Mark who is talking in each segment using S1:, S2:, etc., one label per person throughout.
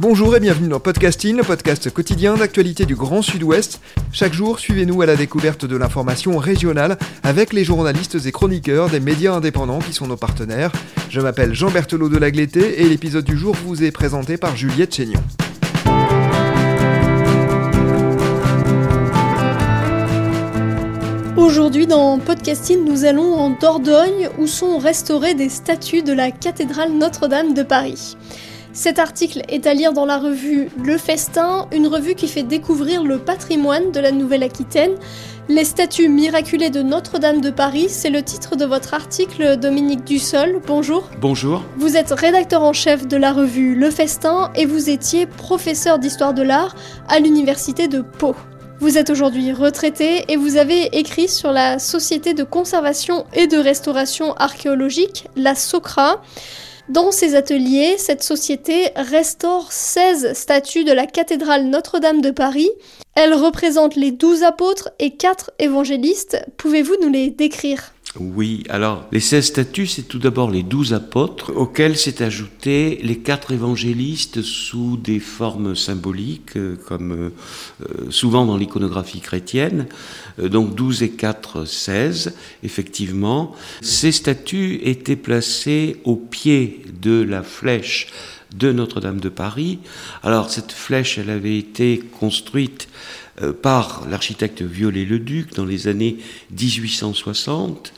S1: Bonjour et bienvenue dans Podcasting, le podcast quotidien d'actualité du Grand Sud-Ouest. Chaque jour, suivez-nous à la découverte de l'information régionale avec les journalistes et chroniqueurs des médias indépendants qui sont nos partenaires. Je m'appelle Jean Berthelot de Lagleté et l'épisode du jour vous est présenté par Juliette Chénion.
S2: Aujourd'hui dans Podcasting, nous allons en Dordogne où sont restaurées des statues de la cathédrale Notre-Dame de Paris. Cet article est à lire dans la revue Le Festin, une revue qui fait découvrir le patrimoine de la Nouvelle-Aquitaine. Les statues miraculées de Notre-Dame de Paris, c'est le titre de votre article, Dominique Dussol. Bonjour.
S3: Bonjour.
S2: Vous êtes rédacteur en chef de la revue Le Festin et vous étiez professeur d'histoire de l'art à l'université de Pau. Vous êtes aujourd'hui retraité et vous avez écrit sur la Société de conservation et de restauration archéologique, la SOCRA. Dans ses ateliers, cette société restaure 16 statues de la cathédrale Notre-Dame de Paris. Elles représentent les 12 apôtres et 4 évangélistes. Pouvez-vous nous les décrire?
S3: Oui, alors les 16 statues, c'est tout d'abord les 12 apôtres, auxquels s'est ajouté les 4 évangélistes sous des formes symboliques, euh, comme euh, euh, souvent dans l'iconographie chrétienne. donc 12 et 4, 16, effectivement. Ces statues étaient placées au pied de la flèche de Notre-Dame de Paris. Alors cette flèche, elle avait été construite par l'architecte Viollet-le-Duc dans les années 1860.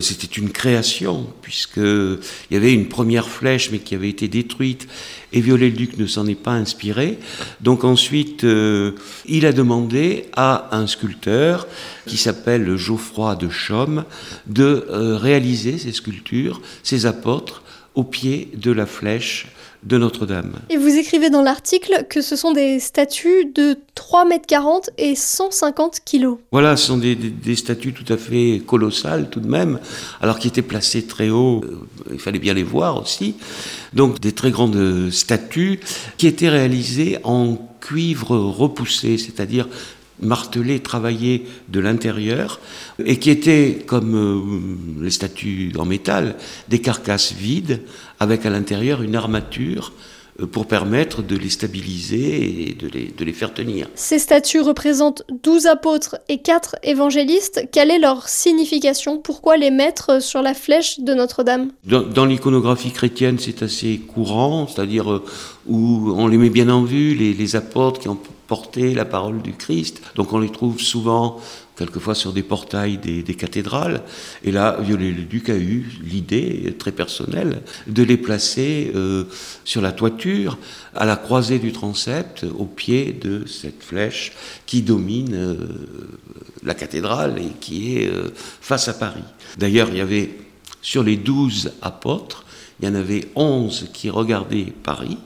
S3: C'était une création, puisqu'il y avait une première flèche, mais qui avait été détruite, et Viollet-le-Duc ne s'en est pas inspiré. Donc ensuite, euh, il a demandé à un sculpteur, qui s'appelle Geoffroy de Chaume, de euh, réaliser ces sculptures, ces apôtres, au pied de la flèche de Notre-Dame.
S2: Et vous écrivez dans l'article que ce sont des statues de 3 mètres 40 et 150 kilos.
S3: Voilà, ce sont des, statues tout à fait colossales tout de même, alors qui étaient placées très haut, euh, il fallait bien les voir aussi. Donc des très grandes statues qui étaient réalisées en cuivre repoussé, c'est-à-dire martelé, travaillé de l'intérieur, et qui étaient, comme euh, les statues en métal, des carcasses vides, avec à l'intérieur une armature euh, pour permettre de les stabiliser et de les, de les, faire tenir.
S2: Ces statues représentent 12 apôtres et 4 évangélistes. Quelle est leur signification? Pourquoi les mettre sur la flèche de Notre-Dame?
S3: Dans, l'iconographie chrétienne, c'est assez courant, c'est-à-dire euh, où on les met bien en vue, les, les apôtres qui ont porter la parole du Christ. Donc on les trouve souvent, quelquefois sur des portails des, cathédrales. Et là, Viollet-le-Duc a eu l'idée très personnelle de les placer euh, sur la toiture, à la croisée du transept, au pied de cette flèche qui domine euh, la cathédrale et qui est euh, face à Paris. D'ailleurs, il y avait sur les douze apôtres, il y en avait onze qui regardaient Paris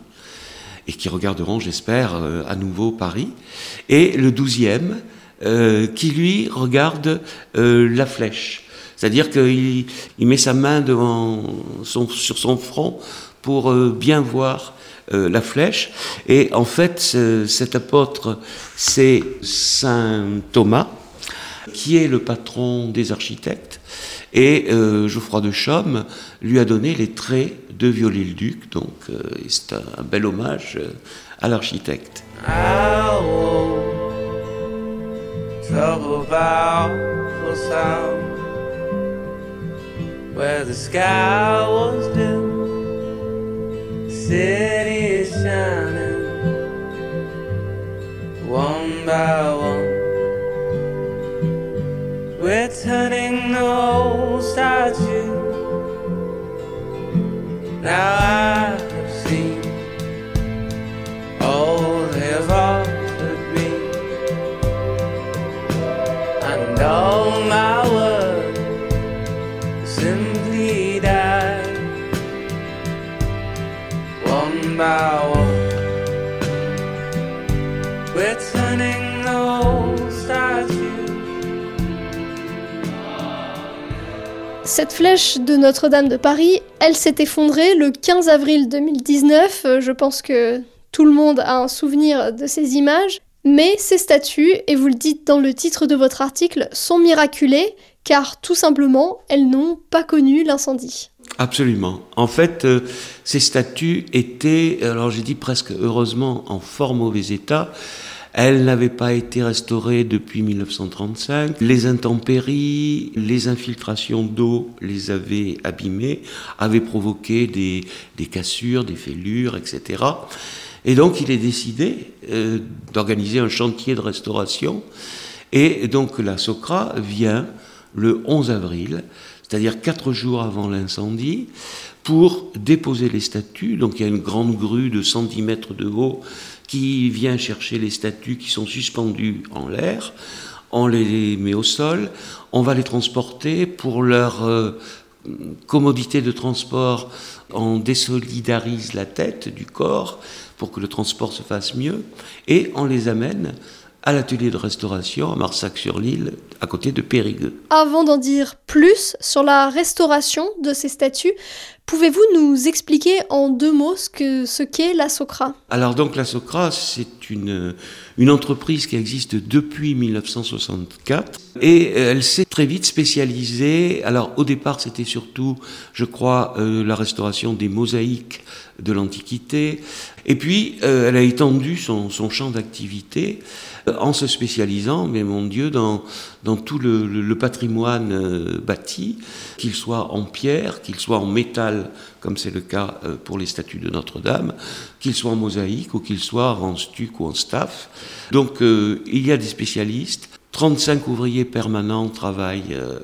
S3: et qui regarderont, j'espère, euh, à nouveau Paris. Et le douzième, euh, qui lui regarde euh, la flèche. C'est-à-dire qu'il il met sa main devant son, sur son front pour bien voir la flèche. Et en fait, cet apôtre, c'est Saint Thomas, qui est le patron des architectes. Et Geoffroy de Chaume lui a donné les traits de Viollet-le-Duc, donc euh, c'est un, bel hommage euh, à l'architecte. We're turning the old
S2: Cette flèche de Notre-Dame de Paris, elle s'est effondrée le 15 avril 2019. Euh, Je pense que tout le monde a un souvenir de ces images. Mais ces statues, et vous le dites dans le titre de votre article, sont miraculées car tout simplement, elles n'ont pas connu l'incendie.
S3: Absolument. En fait, euh, ces statues étaient, alors j'ai dit presque heureusement, en fort mauvais état. Elles n'avaient pas été restaurées depuis 1935. Les intempéries, les infiltrations d'eau les avaient abîmées, avaient provoqué des, des cassures, des fêlures, etc. Et donc il est décidé euh, d'organiser un chantier de restauration. Et donc la SOCRA vient le 11 avril, c'est-à-dire quatre jours avant l'incendie, pour déposer les statues. Donc il y a une grande grue de 110 mètres de haut qui vient chercher les statues qui sont suspendues en l'air. On les met au sol, on va les transporter pour leur euh, commodité de transport. On désolidarise la tête du corps pour que le transport se fasse mieux et on les amène à l'atelier de restauration à Marsac-sur-l'Île, à côté de Périgueux.
S2: Avant d'en dire plus sur la restauration de ces statues, pouvez-vous nous expliquer en deux mots ce que ce qu'est la Socra?
S3: Alors donc la Socra, c'est une, une entreprise qui existe depuis 1964 et elle s'est très vite spécialisée. Alors au départ, c'était surtout, je crois, euh, la restauration des mosaïques de l'Antiquité. Et puis, euh, elle a étendu son, son champ d'activité euh, en se spécialisant, mais mon Dieu, dans, dans tout le, patrimoine euh, bâti, qu'il soit en pierre, qu'il soit en métal, comme c'est le cas euh, pour les statues de Notre-Dame, qu'il soit en mosaïque ou qu'il soit en stuc ou en staff. Donc, euh, il y a des spécialistes. 35 ouvriers permanents travaillent euh,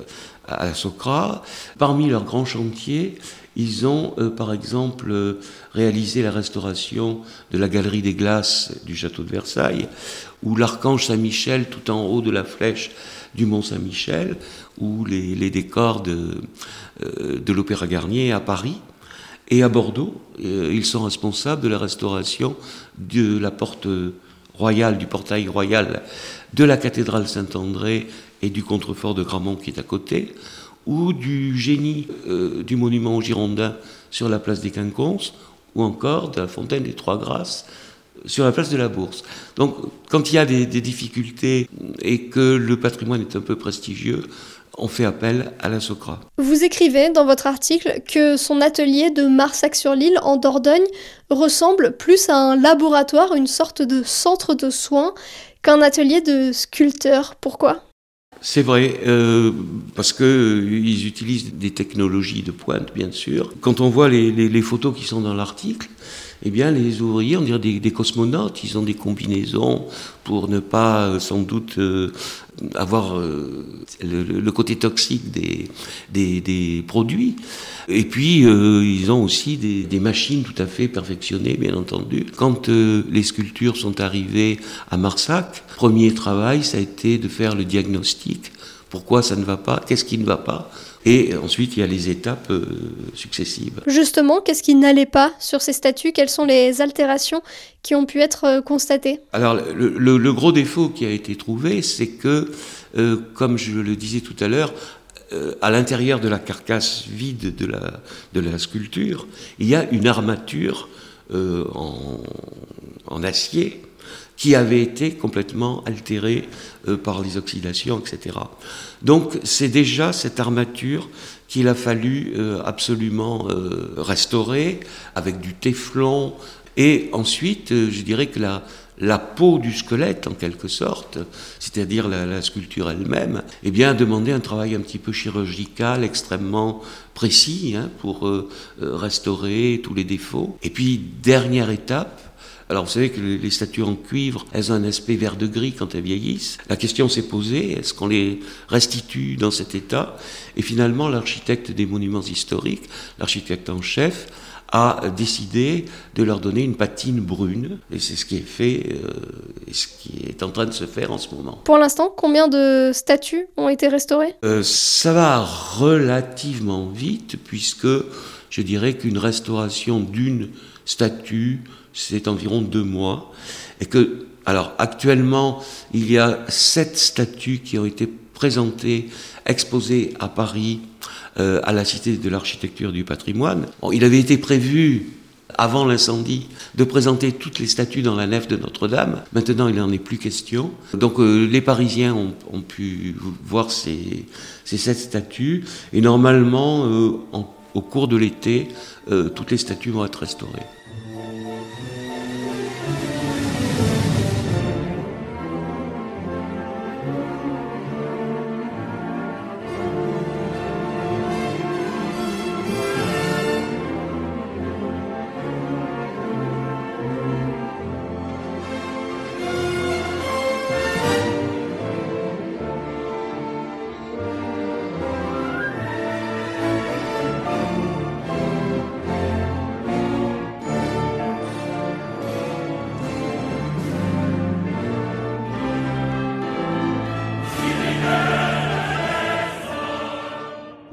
S3: à Socra. Parmi leurs grands chantiers, ils ont, euh, par exemple, euh, réalisé la restauration de la galerie des glaces du château de Versailles, ou l'archange Saint-Michel tout en haut de la flèche du Mont Saint-Michel, ou les, décors de, euh, de l'Opéra Garnier à Paris. Et à Bordeaux, ils sont responsables de la restauration de la porte royale, du portail royal de la cathédrale Saint-André et du contrefort de Gramont qui est à côté, ou du génie euh, du monument aux Girondins sur la place des Quinconces, ou encore de la fontaine des Trois Grâces sur la place de la Bourse. Donc, quand il y a des, difficultés et que le patrimoine est un peu prestigieux, on fait appel à la Socra.
S2: Vous écrivez dans votre article que son atelier de Marsac-sur-l'Île en Dordogne ressemble plus à un laboratoire, une sorte de centre de soins, qu'un atelier de sculpteur. Pourquoi?
S3: C'est vrai, euh, parce que euh, utilisent des technologies de pointe, bien sûr. Quand on voit les photos qui sont dans l'article, eh bien, les ouvriers, on dirait des, cosmonautes, ils ont des combinaisons pour ne pas, euh, sans doute, euh, avoir euh, le, côté toxique des, des, produits. Et puis, ils ont aussi des, machines tout à fait perfectionnées, bien entendu. Quand les sculptures sont arrivées à Marsac, premier travail, ça a été de faire le diagnostic. Pourquoi ça ne va pas? Qu'est-ce qui ne va pas? Et ensuite, il y a les étapes euh, successives.
S2: Justement, qu'est-ce qui n'allait pas sur ces statues Quelles sont les altérations qui ont pu être euh, constatées?
S3: Alors, le, le- le gros défaut qui a été trouvé, c'est que, euh, comme je le disais tout à l'heure, euh, à l'intérieur de la carcasse vide de la, de la sculpture, il y a une armature euh, en, en acier qui avait été complètement altérée euh, par les oxydations, etc. Donc c'est déjà cette armature qu'il a fallu euh, absolument euh, restaurer avec du téflon. Et ensuite, euh, je dirais que la, peau du squelette, en quelque sorte, c'est-à-dire la, sculpture elle-même, eh bien, a demandé un travail un petit peu chirurgical, extrêmement précis, hein, pour restaurer tous les défauts. Et puis, dernière étape, alors vous savez que les statues en cuivre, elles ont un aspect vert de gris quand elles vieillissent. La question s'est posée, est-ce qu'on les restitue dans cet état? Et finalement, l'architecte des monuments historiques, l'architecte en chef, a décidé de leur donner une patine brune. Et c'est ce qui est fait, euh, et ce qui est en train de se faire en ce moment.
S2: Pour l'instant, combien de statues ont été restaurées?
S3: Euh, ça va relativement vite puisque je dirais qu'une restauration d'une statue, c'est environ deux mois. Et que, alors actuellement, il y a sept statues qui ont été présentées, exposées à Paris, euh, à la Cité de l'Architecture du Patrimoine. Il avait été prévu avant l'incendie, de présenter toutes les statues dans la nef de Notre-Dame. Maintenant, il n'en est plus question. Donc, euh, les Parisiens ont, pu voir ces, sept statues. Et normalement, euh, au cours de l'été, toutes les statues vont être restaurées.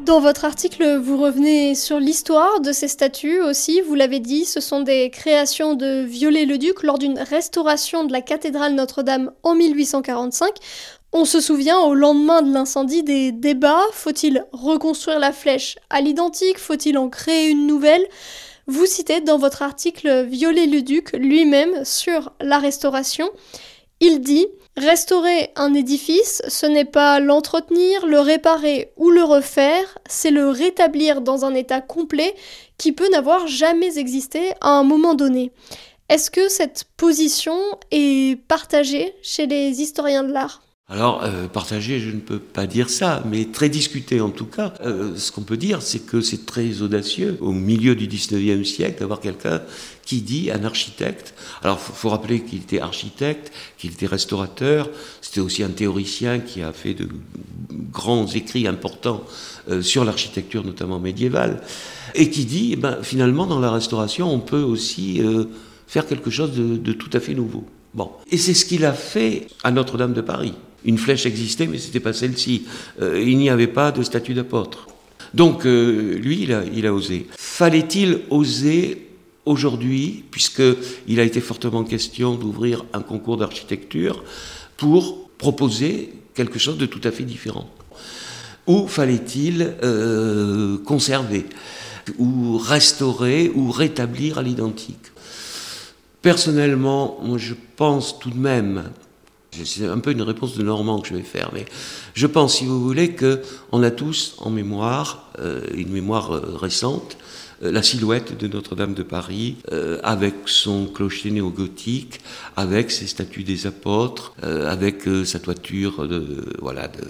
S2: Dans votre article, vous revenez sur l'histoire de ces statues aussi. Vous l'avez dit, ce sont des créations de Viollet-le-Duc lors d'une restauration de la cathédrale Notre-Dame en 1845. On se souvient au lendemain de l'incendie des débats. Faut-il reconstruire la flèche à l'identique? Faut-il en créer une nouvelle? Vous citez dans votre article Viollet-le-Duc lui-même sur la restauration. Il dit Restaurer un édifice, ce n'est pas l'entretenir, le réparer ou le refaire, c'est le rétablir dans un état complet qui peut n'avoir jamais existé à un moment donné. Est-ce que cette position est partagée chez les historiens de l'art?
S3: Alors, euh, partagé, je ne peux pas dire ça, mais très discuté en tout cas. Euh, ce qu'on peut dire, c'est que c'est très audacieux, au milieu du 19e siècle, d'avoir quelqu'un qui dit, un architecte, alors il faut, rappeler qu'il était architecte, qu'il était restaurateur, c'était aussi un théoricien qui a fait de grands écrits importants euh, sur l'architecture, notamment médiévale, et qui dit, eh ben, finalement, dans la restauration, on peut aussi euh, faire quelque chose de, tout à fait nouveau. Bon. Et c'est ce qu'il a fait à Notre-Dame de Paris. Une flèche existait, mais c'était pas celle-ci. Euh, il n'y avait pas de statue d'apôtre. Donc, lui, il a osé. Fallait-il oser aujourd'hui, puisqu'il a été fortement question d'ouvrir un concours d'architecture pour proposer quelque chose de tout à fait différent. Ou fallait-il euh, conserver, ou restaurer, ou rétablir à l'identique? Personnellement, moi, je pense tout de même c'est un peu une réponse de Normand que je vais faire, mais je pense, si vous voulez, qu'on a tous en mémoire, euh, une mémoire euh, récente, la silhouette de Notre-Dame de Paris, euh, avec son clocher néo-gothique, avec ses statues des apôtres, euh, avec euh, sa toiture de, voilà, de,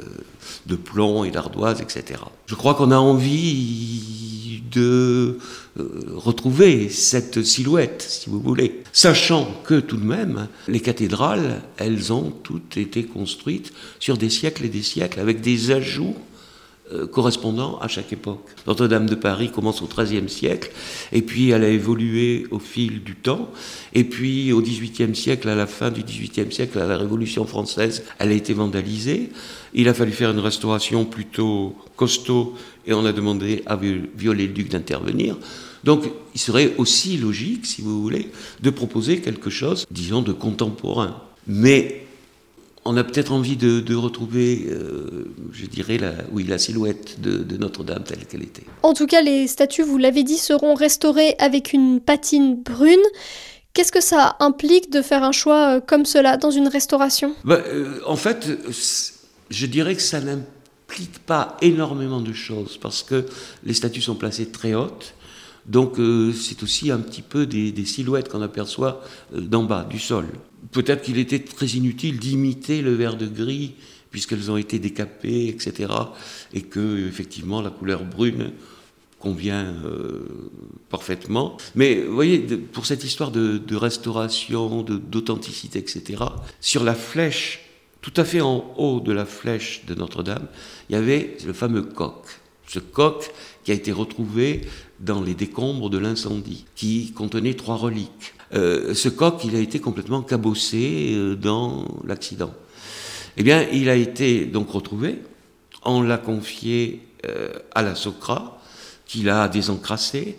S3: de plomb et d'ardoise, etc. Je crois qu'on a envie de retrouver cette silhouette, si vous voulez. Sachant que tout de même, les cathédrales, elles ont toutes été construites sur des siècles et des siècles, avec des ajouts euh, correspondant à chaque époque. Notre-Dame de Paris commence au XIIIe siècle, et puis elle a évolué au fil du temps, et puis au XVIIIe siècle, à la fin du XVIIIe siècle, à la Révolution française, elle a été vandalisée. Il a fallu faire une restauration plutôt costaud, et on a demandé à Viollet-le-Duc d'intervenir. Donc, il serait aussi logique, si vous voulez, de proposer quelque chose, disons, de contemporain. Mais on a peut-être envie de, de retrouver, euh, je dirais, la, oui, la silhouette de, de Notre-Dame telle qu'elle était.
S2: En tout cas, les statues, vous l'avez dit, seront restaurées avec une patine brune. Qu'est-ce que ça implique de faire un choix euh, comme cela dans une restauration?
S3: Bah, euh, En fait, je dirais que ça n'implique pas énormément de choses parce que les statues sont placées très hautes. Donc euh, c'est aussi un petit peu des, des silhouettes qu'on aperçoit d'en bas, du sol. Peut-être qu'il était très inutile d'imiter le vert de gris, puisqu'elles ont été décapées, etc. Et que, effectivement, la couleur brune convient euh, parfaitement. Mais vous voyez, pour cette histoire de restauration, d'authenticité, etc., sur la flèche, tout à fait en haut de la flèche de Notre-Dame, il y avait le fameux coq. Ce coq qui a été retrouvé dans les décombres de l'incendie, qui contenait trois reliques. Euh, ce coq, il a été complètement cabossé euh, dans l'accident. Eh bien, il a été donc retrouvé. On l'a confié euh, à la SOCRA, qu'il a désencrassé,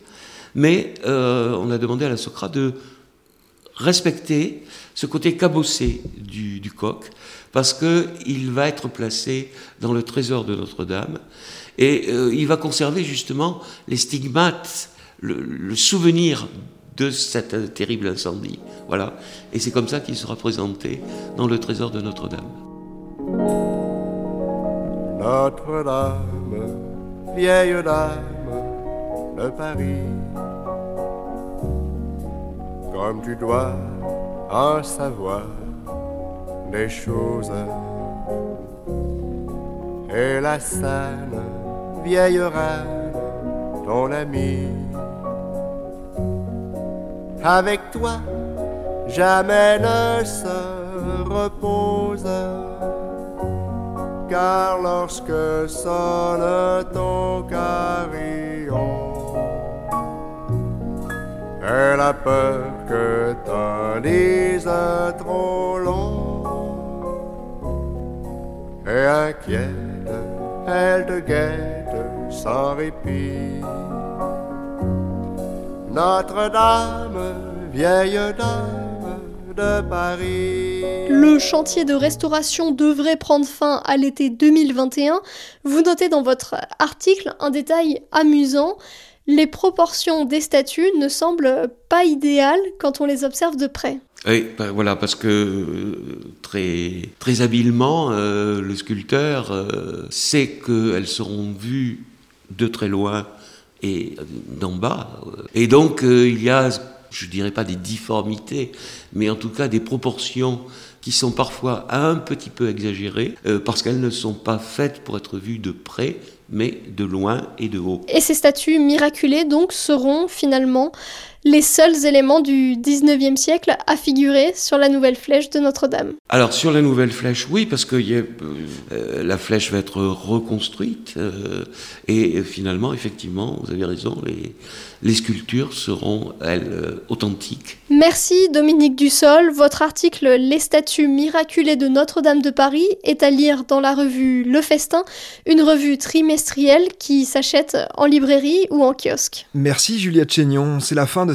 S3: mais on a demandé à la Socrate de respecter ce côté cabossé du, du coq, parce qu'il va être placé dans le trésor de Notre-Dame, et euh, il va conserver justement les stigmates, le, souvenir de cet terrible incendie. Voilà. Et c'est comme ça qu'il sera présenté dans le trésor de Notre-Dame.
S4: Notre-Dame, vieille dame de Paris, comme tu dois en savoir des choses. Et la saine vieille reine, ton amie, avec toi, jamais ne se repose. Car lorsque sonne ton carillon, elle a peur que t'en dises trop long. Et inquiète, elle te guette sans répit. Notre-Dame, vieille dame de Paris.
S2: Le chantier de restauration devrait prendre fin à l'été 2021. Vous notez dans votre article un détail amusant. Les proportions des statues ne semblent pas idéales quand on les observe de près.
S3: Oui, ben voilà, parce que euh, très, très habilement, euh, le sculpteur euh, sait qu'elles seront vues de très loin et d'en bas. Et donc, euh, il y a, je dirais pas des difformités, mais en tout cas des proportions qui sont parfois un petit peu exagérées, euh, parce qu'elles ne sont pas faites pour être vues de près, mais de loin et de haut.
S2: Et ces statues miraculées, donc, seront finalement les seuls éléments du 19e siècle à figurer sur la nouvelle flèche de Notre-Dame.
S3: Alors sur la nouvelle flèche, oui, parce que y a, euh, la flèche va être reconstruite euh, et finalement, effectivement, vous avez raison, les, les sculptures seront, elles, euh, authentiques.
S2: Merci Dominique Dussol. Votre article Les statues miraculées de Notre-Dame de Paris est à lire dans la revue Le Festin, une revue trimestrielle qui s'achète en librairie ou en kiosque.
S1: Merci Juliette Chénion, c'est la fin de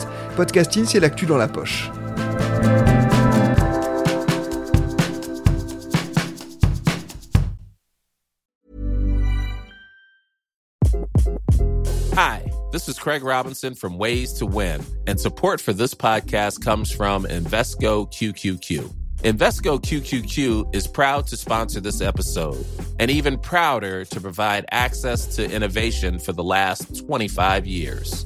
S1: Podcasting, c'est l'actu dans la poche.
S5: Hi, this is Craig Robinson from Ways to Win, and support for this podcast comes from Invesco QQQ. Invesco QQQ is proud to sponsor this episode and even prouder to provide access to innovation for the last 25 years.